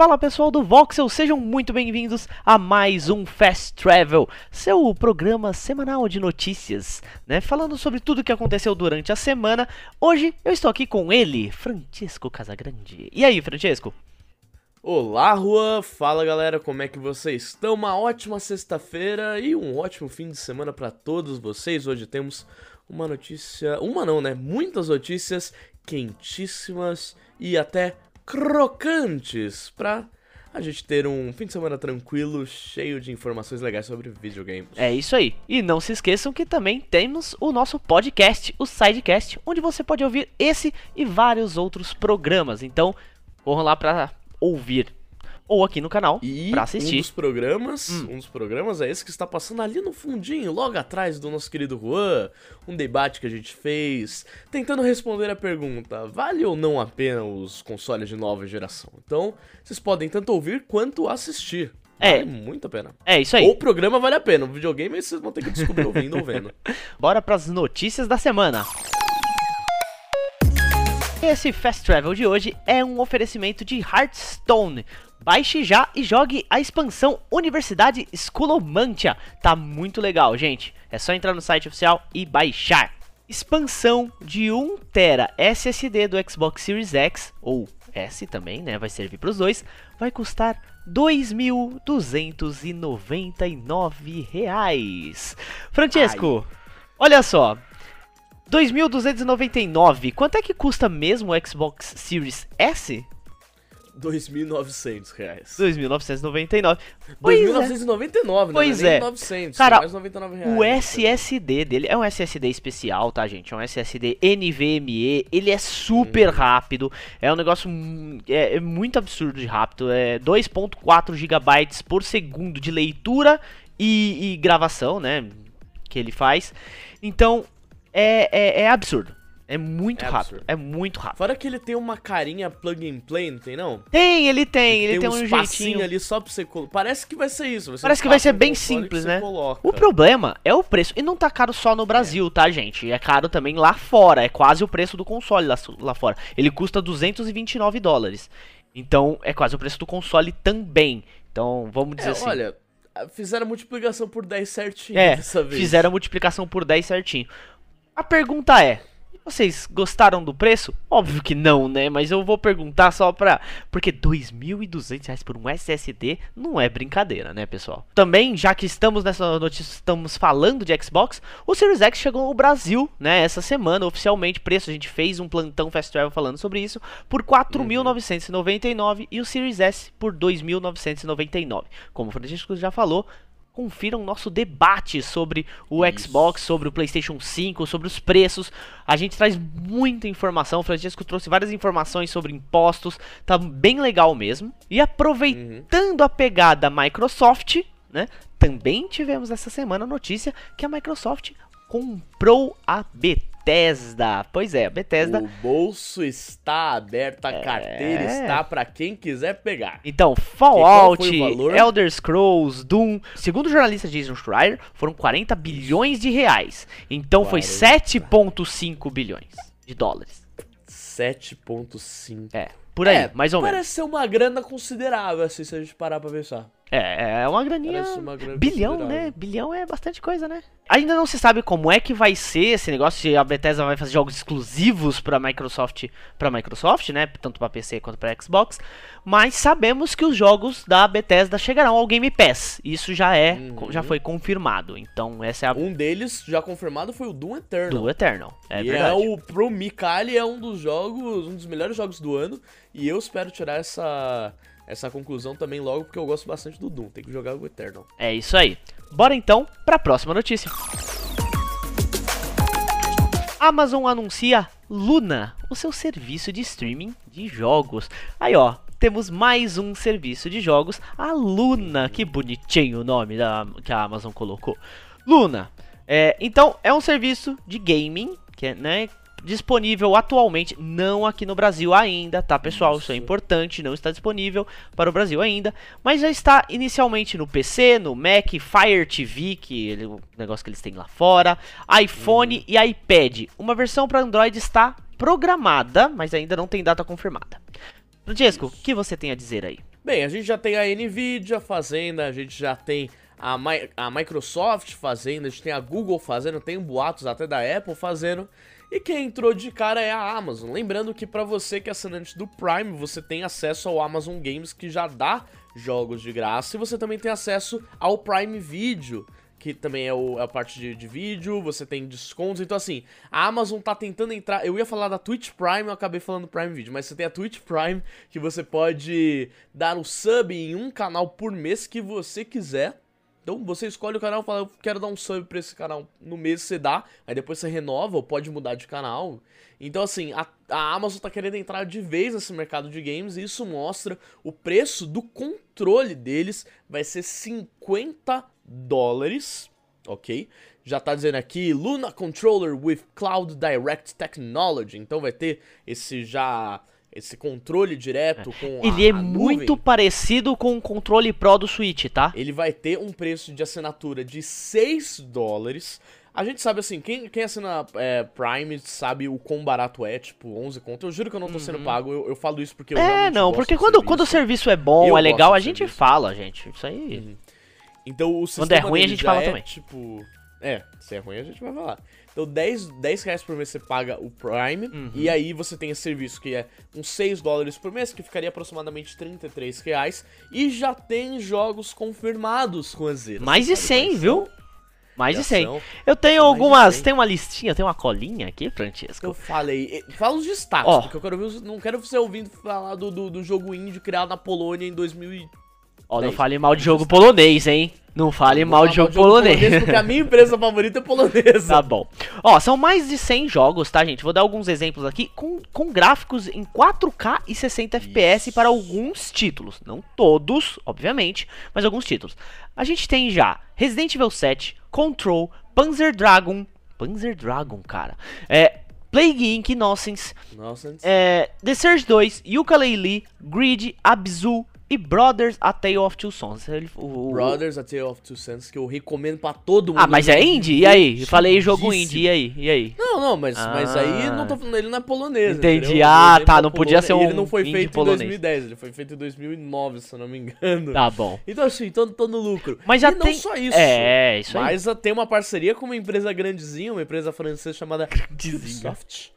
Fala pessoal do Voxel, sejam muito bem-vindos a mais um Fast Travel, seu programa semanal de notícias, né? Falando sobre tudo o que aconteceu durante a semana. Hoje eu estou aqui com ele, Francisco Casagrande. E aí, Francisco? Olá, Juan! Fala galera, como é que vocês estão? Uma ótima sexta-feira e um ótimo fim de semana para todos vocês. Hoje temos uma notícia, uma não, né? Muitas notícias quentíssimas e até crocantes pra a gente ter um fim de semana tranquilo, cheio de informações legais sobre videogames. É isso aí. E não se esqueçam que também temos o nosso podcast, o Sidecast, onde você pode ouvir esse e vários outros programas. Então, corram lá pra ouvir ou aqui no canal e pra assistir. um dos programas, hum. um dos programas é esse que está passando ali no fundinho, logo atrás do nosso querido Juan, um debate que a gente fez, tentando responder a pergunta: vale ou não a pena os consoles de nova geração? Então, vocês podem tanto ouvir quanto assistir. É. Vale muito a pena. É isso aí. O programa vale a pena, o videogame vocês vão ter que descobrir ouvindo ou vendo. Bora pras notícias da semana. Esse Fast Travel de hoje é um oferecimento de Hearthstone, Baixe já e jogue a expansão Universidade Skulomantia. Tá muito legal, gente. É só entrar no site oficial e baixar. Expansão de 1 TB SSD do Xbox Series X ou S também, né? Vai servir para os dois. Vai custar R$ 2.299. Francesco, Ai. olha só. 2.299. Quanto é que custa mesmo o Xbox Series S? 2.900 reais. 2.999. 2.999, né? Pois é. 900, Cara, mais 99 reais. o SSD dele é um SSD especial, tá, gente? É um SSD NVMe. Ele é super hum. rápido. É um negócio é, é muito absurdo de rápido. É 2.4 GB por segundo de leitura e, e, gravação, né? Que ele faz. Então, é, é, é absurdo. É muito é rápido. Absurdo. É muito rápido. Fora que ele tem uma carinha plug and play, não tem não? Tem, ele tem. Ele, ele tem, tem um, um jeitinho ali só pra você colocar. Parece que vai ser isso. Vai Parece que vai ser bem simples, né? O problema é o preço. E não tá caro só no Brasil, é. tá, gente? É caro também lá fora. É quase o preço do console lá, lá fora. Ele custa 229 dólares. Então, é quase o preço do console também. Então, vamos dizer é, assim. Olha, fizeram a multiplicação por 10 certinho é, dessa vez. Fizeram a multiplicação por 10 certinho. A pergunta é: vocês gostaram do preço? Óbvio que não, né? Mas eu vou perguntar só pra. Porque R$ 2.200 por um SSD não é brincadeira, né, pessoal? Também, já que estamos nessa notícia, estamos falando de Xbox, o Series X chegou ao Brasil, né, essa semana, oficialmente. Preço, a gente fez um plantão Fast Travel falando sobre isso, por R$ 4.999 uhum. e o Series S por R$ 2.999. Como o Francisco já falou, confiram nosso debate sobre o Isso. Xbox, sobre o PlayStation 5, sobre os preços. A gente traz muita informação. O Francisco trouxe várias informações sobre impostos. Tá bem legal mesmo. E aproveitando uhum. a pegada Microsoft, né? Também tivemos essa semana a notícia que a Microsoft comprou a BT Bethesda. Pois é, Bethesda. O bolso está aberto, a é... carteira está para quem quiser pegar. Então, Fallout, Elder Scrolls, Doom. Segundo o jornalista Jason Schreier, foram 40 bilhões de reais. Então 40. foi 7,5 bilhões de dólares. 7,5. É, por aí, é, mais ou menos. Parece ser uma grana considerável, assim, se a gente parar pra pensar. É, é uma graninha. Uma bilhão, né? Bilhão é bastante coisa, né? Ainda não se sabe como é que vai ser esse negócio, se a Bethesda vai fazer jogos exclusivos para Microsoft, para Microsoft, né, tanto para PC quanto para Xbox, mas sabemos que os jogos da Bethesda chegarão ao Game Pass. Isso já é, uhum. já foi confirmado. Então, essa é a Um deles já confirmado foi o Doom Eternal. Doom Eternal, é e verdade. é o pro Mikali é um dos jogos, um dos melhores jogos do ano, e eu espero tirar essa essa conclusão também logo, porque eu gosto bastante do Doom. Tem que jogar o Eternal. É isso aí. Bora então para a próxima notícia. Amazon anuncia Luna, o seu serviço de streaming de jogos. Aí ó, temos mais um serviço de jogos, a Luna. Que bonitinho o nome da, que a Amazon colocou. Luna. É, então, é um serviço de gaming, que é, né, disponível atualmente, não aqui no Brasil ainda, tá pessoal? Isso, é importante, não está disponível para o Brasil ainda, mas já está inicialmente no PC, no Mac, Fire TV, que é o negócio que eles têm lá fora, iPhone uhum. e iPad. Uma versão para Android está programada, mas ainda não tem data confirmada. Francesco, o que você tem a dizer aí? Bem, a gente já tem a Nvidia fazendo, a gente já tem a, Mi a Microsoft fazendo, a gente tem a Google fazendo, tem boatos até da Apple fazendo. E quem entrou de cara é a Amazon. Lembrando que para você que é assinante do Prime, você tem acesso ao Amazon Games que já dá jogos de graça e você também tem acesso ao Prime Video que também é, o, é a parte de, de, vídeo, você tem descontos. Então, assim, a Amazon tá tentando entrar. Eu ia falar da Twitch Prime, eu acabei falando Prime Video, mas você tem a Twitch Prime que você pode dar o sub em um canal por mês que você quiser. Então você escolhe o canal e fala, eu quero dar um sub pra esse canal no mês, você dá, aí depois você renova ou pode mudar de canal. Então assim, a, a Amazon tá querendo entrar de vez nesse mercado de games e isso mostra o preço do controle deles vai ser 50 dólares, ok? Já tá dizendo aqui, Luna Controller with Cloud Direct Technology, então vai ter esse já esse controle direto é. com Ele a, é a muito parecido com o controle Pro do Switch, tá? Ele vai ter um preço de assinatura de 6 dólares. A gente sabe assim, quem, quem assina é, Prime sabe o quão barato é, tipo, 11 conto. Eu juro que eu não tô sendo uhum. pago, eu, eu, falo isso porque eu É, não, porque quando, quando o serviço é bom, eu é legal, a gente serviço. fala, gente. Isso aí. Uhum. Então o sistema Quando é ruim, a gente fala é, também. Tipo, é, se é ruim, a gente vai falar. Então 10, 10 reais por mês você paga o Prime, uhum. e aí você tem esse serviço que é uns 6 dólares por mês, que ficaria aproximadamente 33 reais, e já tem jogos confirmados com a Zero. Mais de 100, viu? Mais de 100. Eu tenho algumas. Tem uma listinha, tem uma colinha aqui, Francesco. Eu falei. Fala os destaques, oh. porque eu quero ver. Não quero você ouvindo falar do, do, do jogo indie criado na Polônia em 2000. Ó, não fale mal de jogo polonês, hein? Não fale mal de jogo, polonês. polonês. Porque a minha empresa favorita é polonesa. Tá bom. Ó, são mais de 100 jogos, tá, gente? Vou dar alguns exemplos aqui com, com gráficos em 4K e 60 Isso. FPS para alguns títulos. Não todos, obviamente, mas alguns títulos. A gente tem já Resident Evil 7, Control, Panzer Dragon. Panzer Dragon, cara. É. Plague Inc. Innocence, Innocence. É, The Surge 2, Yooka-Laylee, Grid, Abzu, e Brothers A Tale of Two Sons. Ele, o, Brothers A Tale of Two Sons, que eu recomendo pra todo mundo. Ah, mas é indie? E aí? Eu falei jogo indie, e aí? E aí? Não, não, mas, ah. mas aí não tô falando, ele não é polonês. Entendi. Entendeu? Ah, tá, não podia ser um Ele não foi feito polonês. em 2010, ele foi feito em 2009, se eu não me engano. Tá bom. Então assim, tô, tô no lucro. Mas já e tem... não só isso. É, isso aí. Mas tem uma parceria com uma empresa grandezinha, uma empresa francesa chamada Ubisoft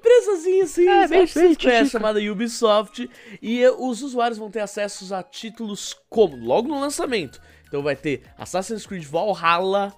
empresazinha assim, é, bem, é, chamada Ubisoft. E os usuários vão ter acesso a títulos como? Logo no lançamento. Então vai ter Assassin's Creed Valhalla,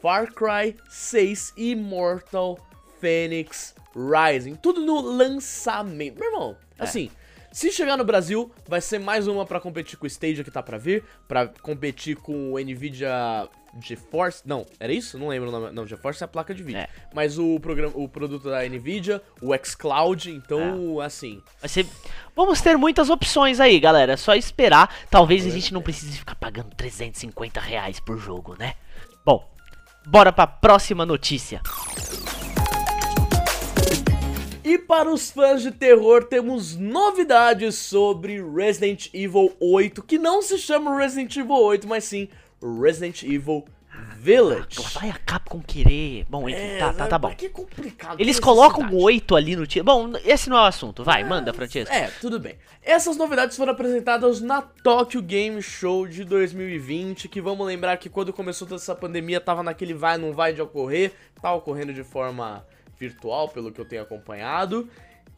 Far Cry 6 e Immortal Phoenix Rising. Tudo no lançamento. Meu irmão, é. assim, se chegar no Brasil, vai ser mais uma para competir com o Stadia que tá para vir, para competir com o Nvidia GeForce, não, era isso? Não lembro o nome. Não, GeForce é a placa de vídeo. É. Mas o programa, o produto da Nvidia, o xCloud, então, é. assim. Vai ser... Vamos ter muitas opções aí, galera. É só esperar. Talvez a gente não precise ficar pagando 350 reais por jogo, né? Bom, bora pra próxima notícia. E para os fãs de terror, temos novidades sobre Resident Evil 8, que não se chama Resident Evil 8, mas sim Resident Evil Village. Ah, vai a Capcom querer. Bom, enfim, é, tá, tá, tá bom. Que complicado. Eles colocam um 8 ali no título. Bom, esse não é o assunto. Vai, é, manda, Francesco. É, tudo bem. Essas novidades foram apresentadas na Tokyo Game Show de 2020, que vamos lembrar que quando começou toda essa pandemia, tava naquele vai não vai de ocorrer, tá ocorrendo de forma virtual, pelo que eu tenho acompanhado.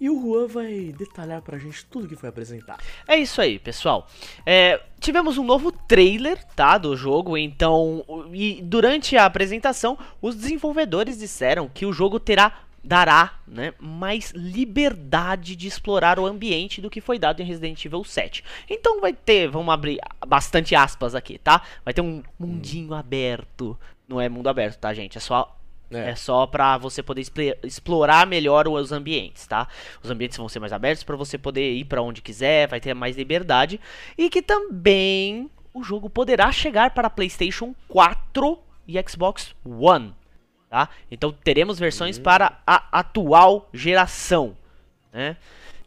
E o Juan vai detalhar pra gente tudo que foi apresentado. É isso aí, pessoal. É, tivemos um novo trailer, tá, do jogo, então, e durante a apresentação, os desenvolvedores disseram que o jogo terá dará, né, mais liberdade de explorar o ambiente do que foi dado em Resident Evil 7. Então vai ter, vamos abrir bastante aspas aqui, tá? Vai ter um mundinho aberto. Não é mundo aberto, tá, gente? É só É, É. só pra você poder explorar melhor os ambientes, tá? Os ambientes vão ser mais abertos pra você poder ir pra onde quiser, vai ter mais liberdade. E que também o jogo poderá chegar para PlayStation 4 e Xbox One, tá? Então teremos versões para a atual geração, né?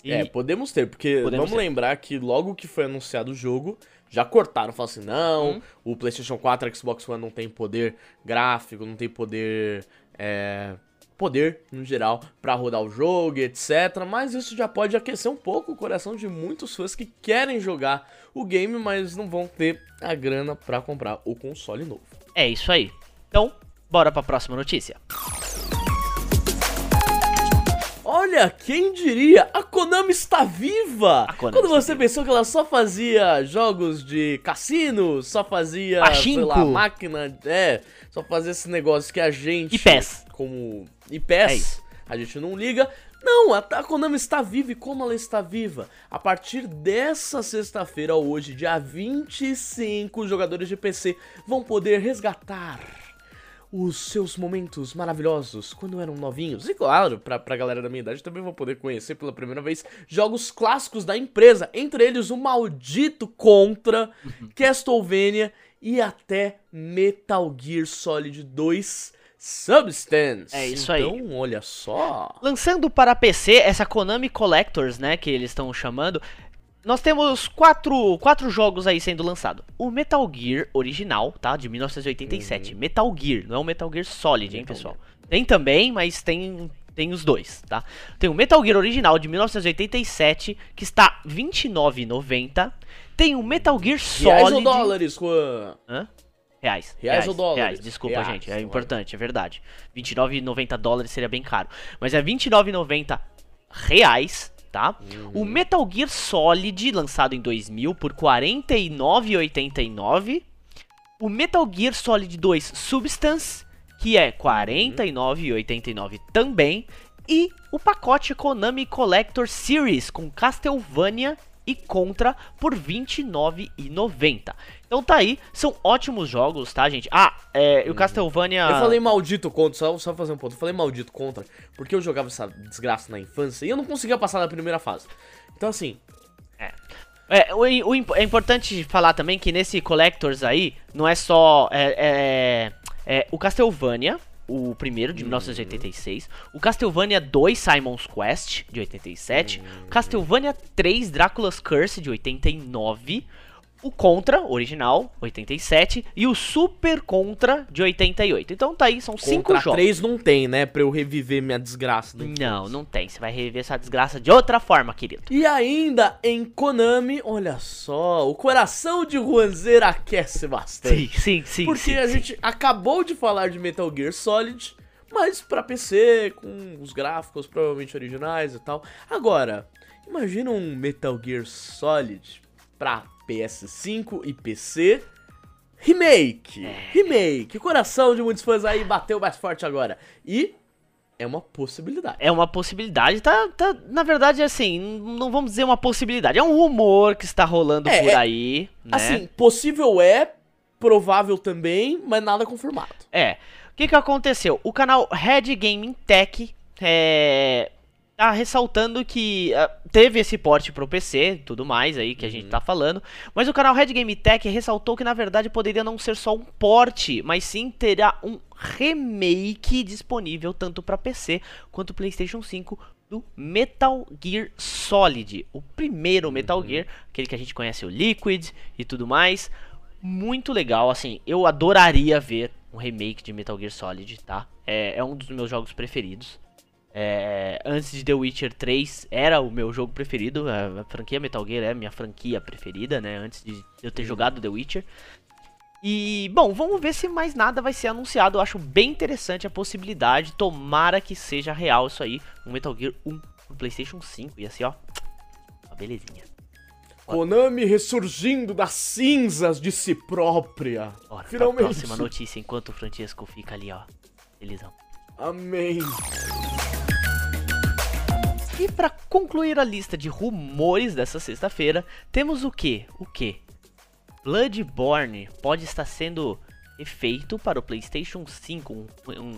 E- É, podemos ter, porque Podemos vamos ter. lembrar que logo que foi anunciado o jogo, já cortaram, falaram assim, não, Hum. o PlayStation 4 e Xbox One não tem poder gráfico, não tem poder, é, poder no geral pra rodar o jogo, e etc. Mas isso já pode aquecer um pouco o coração de muitos fãs que querem jogar o game, mas não vão ter a grana pra comprar o console novo. É isso aí. Então, bora pra próxima notícia. Olha, quem diria? A Konami está viva! Konami Quando você viva. pensou que ela só fazia jogos de cassino, só fazia, sei Pachinko. lá, máquina, é, só fazia esse negócio que a gente... E PES. Como... E É PES, isso. a gente não liga. Não, a, a Konami está viva e como ela está viva? A partir dessa sexta-feira, hoje, dia 25, os jogadores de PC vão poder resgatar os seus momentos maravilhosos quando eram novinhos. E claro, pra, pra galera da minha idade também vão poder conhecer pela primeira vez jogos clássicos da empresa, entre eles o maldito Contra, Castlevania e até Metal Gear Solid 2 Substance. É isso aí. Então, olha só. Lançando para PC essa Konami Collectors, né, que eles estão chamando, nós temos quatro, quatro jogos aí sendo lançados. O Metal Gear original, tá, de 1987. Metal Gear, não é o Metal Gear Solid, hein, Metal pessoal. Tem também, mas tem tem os dois, tá? Tem o Metal Gear original de 1987, que está R$ 29,90. Tem o Metal Gear Reais ou Solid... dólares, Juan? Hã? Reais. Reais ou dólares? Reais, desculpa, Reais, gente. É importante, é verdade. R$29,90 dólares seria bem caro. Mas é 29,90 reais, tá? O Metal Gear Solid, lançado em 2000, por R$49,89. O Metal Gear Solid 2 Substance, que é R$49,89 também. E o pacote Konami Collector Series com Castlevania e Contra por R$29,90. Então tá aí, são ótimos jogos, tá, gente? Ah, é, e o Castlevania... Eu falei maldito contra, só, só fazer um ponto. Eu falei maldito contra, porque eu jogava essa desgraça na infância e eu não conseguia passar da primeira fase. Então, assim, É, o, o imp- é importante falar também que nesse Collectors aí, não é só. É, é- é o Castlevania, o primeiro de 1986, o Castlevania 2 Simon's Quest de 87, o Castlevania 3 Drácula's Curse de 89, o Contra original 87 e o Super Contra de 88. Então tá aí, são cinco contra jogos. 3 não tem, né? Pra eu reviver minha desgraça. infância. Não, não tem. Você vai reviver essa desgraça de outra forma, querido. E ainda em Konami, olha só, o coração de Juanzeira aquece bastante. Sim, sim, sim. Porque sim, a sim. gente acabou de falar de Metal Gear Solid, mas pra PC, com os gráficos provavelmente originais e tal. Agora, imagina um Metal Gear Solid pra PS5 e PC. Remake! Remake! O coração de muitos fãs aí bateu mais forte agora. E é uma possibilidade. É uma possibilidade, tá, tá, na verdade, assim, não vamos dizer uma possibilidade, é um rumor que está rolando É, por é- aí, né? Assim, possível é, provável também, mas nada confirmado. É, o que que aconteceu? O canal Red Gaming Tech é, tá ressaltando que ah, teve esse porte pro PC e tudo mais aí que a gente tá falando, mas o canal Red Game Tech ressaltou que na verdade poderia não ser só um porte, mas sim terá um remake disponível tanto para PC quanto PlayStation 5 do Metal Gear Solid, o primeiro Metal Gear, aquele que a gente conhece o Liquid e tudo mais. Muito legal, assim, eu adoraria ver um remake de Metal Gear Solid, tá? É, é um dos meus jogos preferidos. É, antes de The Witcher 3 era o meu jogo preferido, a, a franquia Metal Gear é a minha franquia preferida, né? Antes de eu ter jogado The Witcher. E, bom, vamos ver se mais nada vai ser anunciado. Eu acho bem interessante a possibilidade. Tomara que seja real isso aí. Um Metal Gear 1 no PlayStation 5. E assim, ó. Uma belezinha. Konami ressurgindo das cinzas de si própria. Bora pra Finalmente. próxima notícia enquanto o Francesco fica ali, ó. Felizão. Amém. E pra concluir a lista de rumores dessa sexta-feira, temos o que? O que? Bloodborne pode estar sendo feito para o PlayStation 5. Um, um,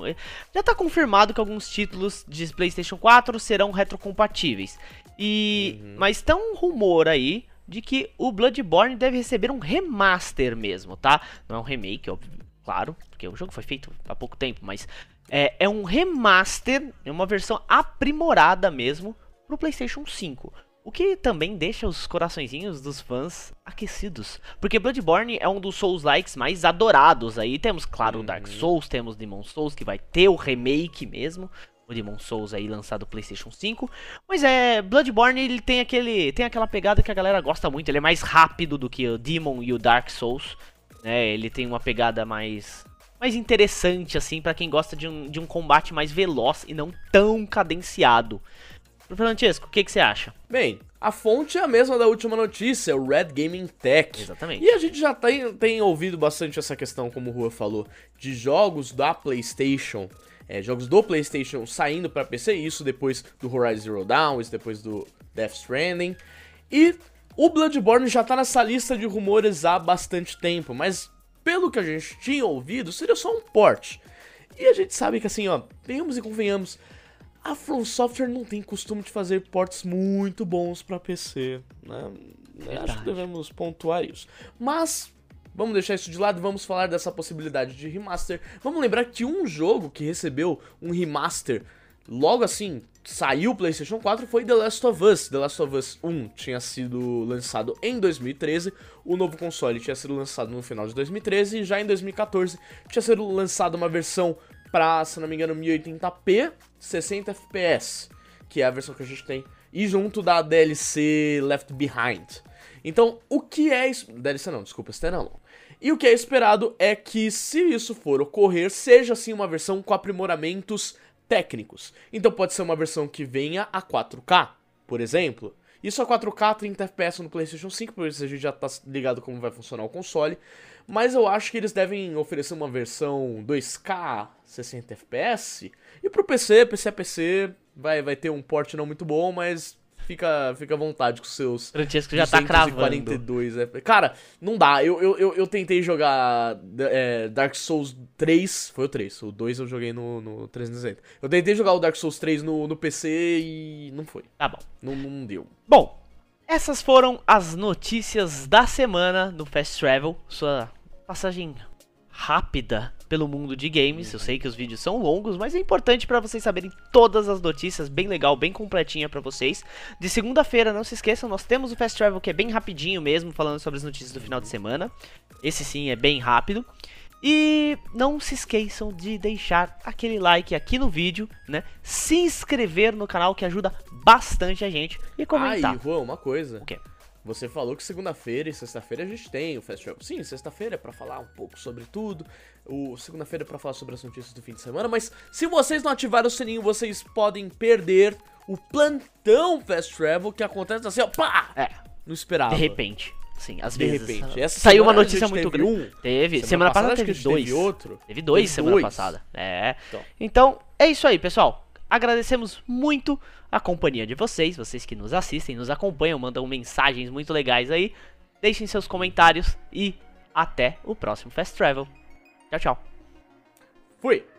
já está confirmado que alguns títulos de PlayStation 4 serão retrocompatíveis. E uhum. mas tem um rumor aí de que o Bloodborne deve receber um remaster mesmo, tá? Não é um remake, óbvio, claro, porque o jogo foi feito há pouco tempo, mas é, é um remaster, é uma versão aprimorada mesmo para o PlayStation 5. O que também deixa os coraçõezinhos dos fãs aquecidos. Porque Bloodborne é um dos Souls-likes mais adorados. Aí temos, claro, o Dark uhum. Souls, temos Demon Souls, que vai ter o remake mesmo. O Demon Souls aí lançado no PlayStation 5. Mas é. Bloodborne ele tem aquele. Tem aquela pegada que a galera gosta muito. Ele é mais rápido do que o Demon e o Dark Souls. Né? Ele tem uma pegada mais. Mais interessante, assim, para quem gosta de um, de um combate mais veloz e não tão cadenciado. Francesco, o que, que você acha? Bem, a fonte é a mesma da última notícia, o Red Gaming Tech. Exatamente. E a gente já tem, tem ouvido bastante essa questão, como o Rua falou, de jogos da PlayStation, é, jogos do PlayStation saindo para PC, isso depois do Horizon Zero Dawn, isso depois do Death Stranding. E o Bloodborne já tá nessa lista de rumores há bastante tempo, mas pelo que a gente tinha ouvido, seria só um port. E a gente sabe que assim, ó, venhamos e convenhamos, a From Software não tem costume de fazer ports muito bons para PC, né? Acho que devemos pontuar isso. Mas Vamos deixar isso de lado vamos falar dessa possibilidade de remaster. Vamos lembrar que um jogo que recebeu um remaster logo assim, saiu o PlayStation 4 foi The Last of Us. The Last of Us 1 tinha sido lançado em 2013, o novo console tinha sido lançado no final de 2013 e já em 2014 tinha sido lançada uma versão pra, se não me engano, 1080p, 60 FPS, que é a versão que a gente tem, e junto da DLC Left Behind. Então, o que é isso? DLC não, desculpa, standalone. E o que é esperado é que, se isso for ocorrer, seja assim uma versão com aprimoramentos técnicos. Então pode ser uma versão que venha a 4K, por exemplo. Isso a 4K, 30 FPS no PlayStation 5, por isso a gente já tá ligado como vai funcionar o console. Mas eu acho que eles devem oferecer uma versão 2K 60 FPS. E pro PC, PC a PC, vai, vai ter um port não muito bom, mas fica, fica à vontade com seus. Francesco já tá cravando. É. Cara, não dá. Eu, eu, eu, eu tentei jogar é, Dark Souls 3. Foi o 3. O 2 eu joguei no, no 360. Eu tentei jogar o Dark Souls 3 no, no PC e não foi. Tá bom. Não, não deu. Bom, essas foram as notícias da semana no Fast Travel. Sua passagem rápida pelo mundo de games. Eu sei que os vídeos são longos, mas é importante para vocês saberem todas as notícias, bem legal, bem completinha para vocês. De segunda-feira, não se esqueçam, nós temos o Fast Travel que é bem rapidinho mesmo, falando sobre as notícias do final de semana. Esse sim é bem rápido. E não se esqueçam de deixar aquele like aqui no vídeo, né? Se inscrever no canal que ajuda bastante a gente e comentar. Ah, e Juan, uma coisa. O quê? Você falou que segunda-feira e sexta-feira a gente tem o Fast Travel. Sim, sexta-feira é pra falar um pouco sobre tudo. O segunda-feira é pra falar sobre as notícias do fim de semana. Mas se vocês não ativaram o sininho, vocês podem perder o plantão Fast Travel que acontece assim, ó, pá! É. Não esperava. De repente. Sim, às de vezes. repente. Essa saiu uma notícia muito grande. Um. Teve. Semana, semana passada, passada teve dois. Teve outro. Teve dois teve semana dois. passada. É. Então. então, é isso aí, pessoal. Agradecemos muito a companhia de vocês, vocês que nos assistem, nos acompanham, mandam mensagens muito legais aí. Deixem seus comentários e até o próximo Fast Travel. Tchau, tchau. Fui!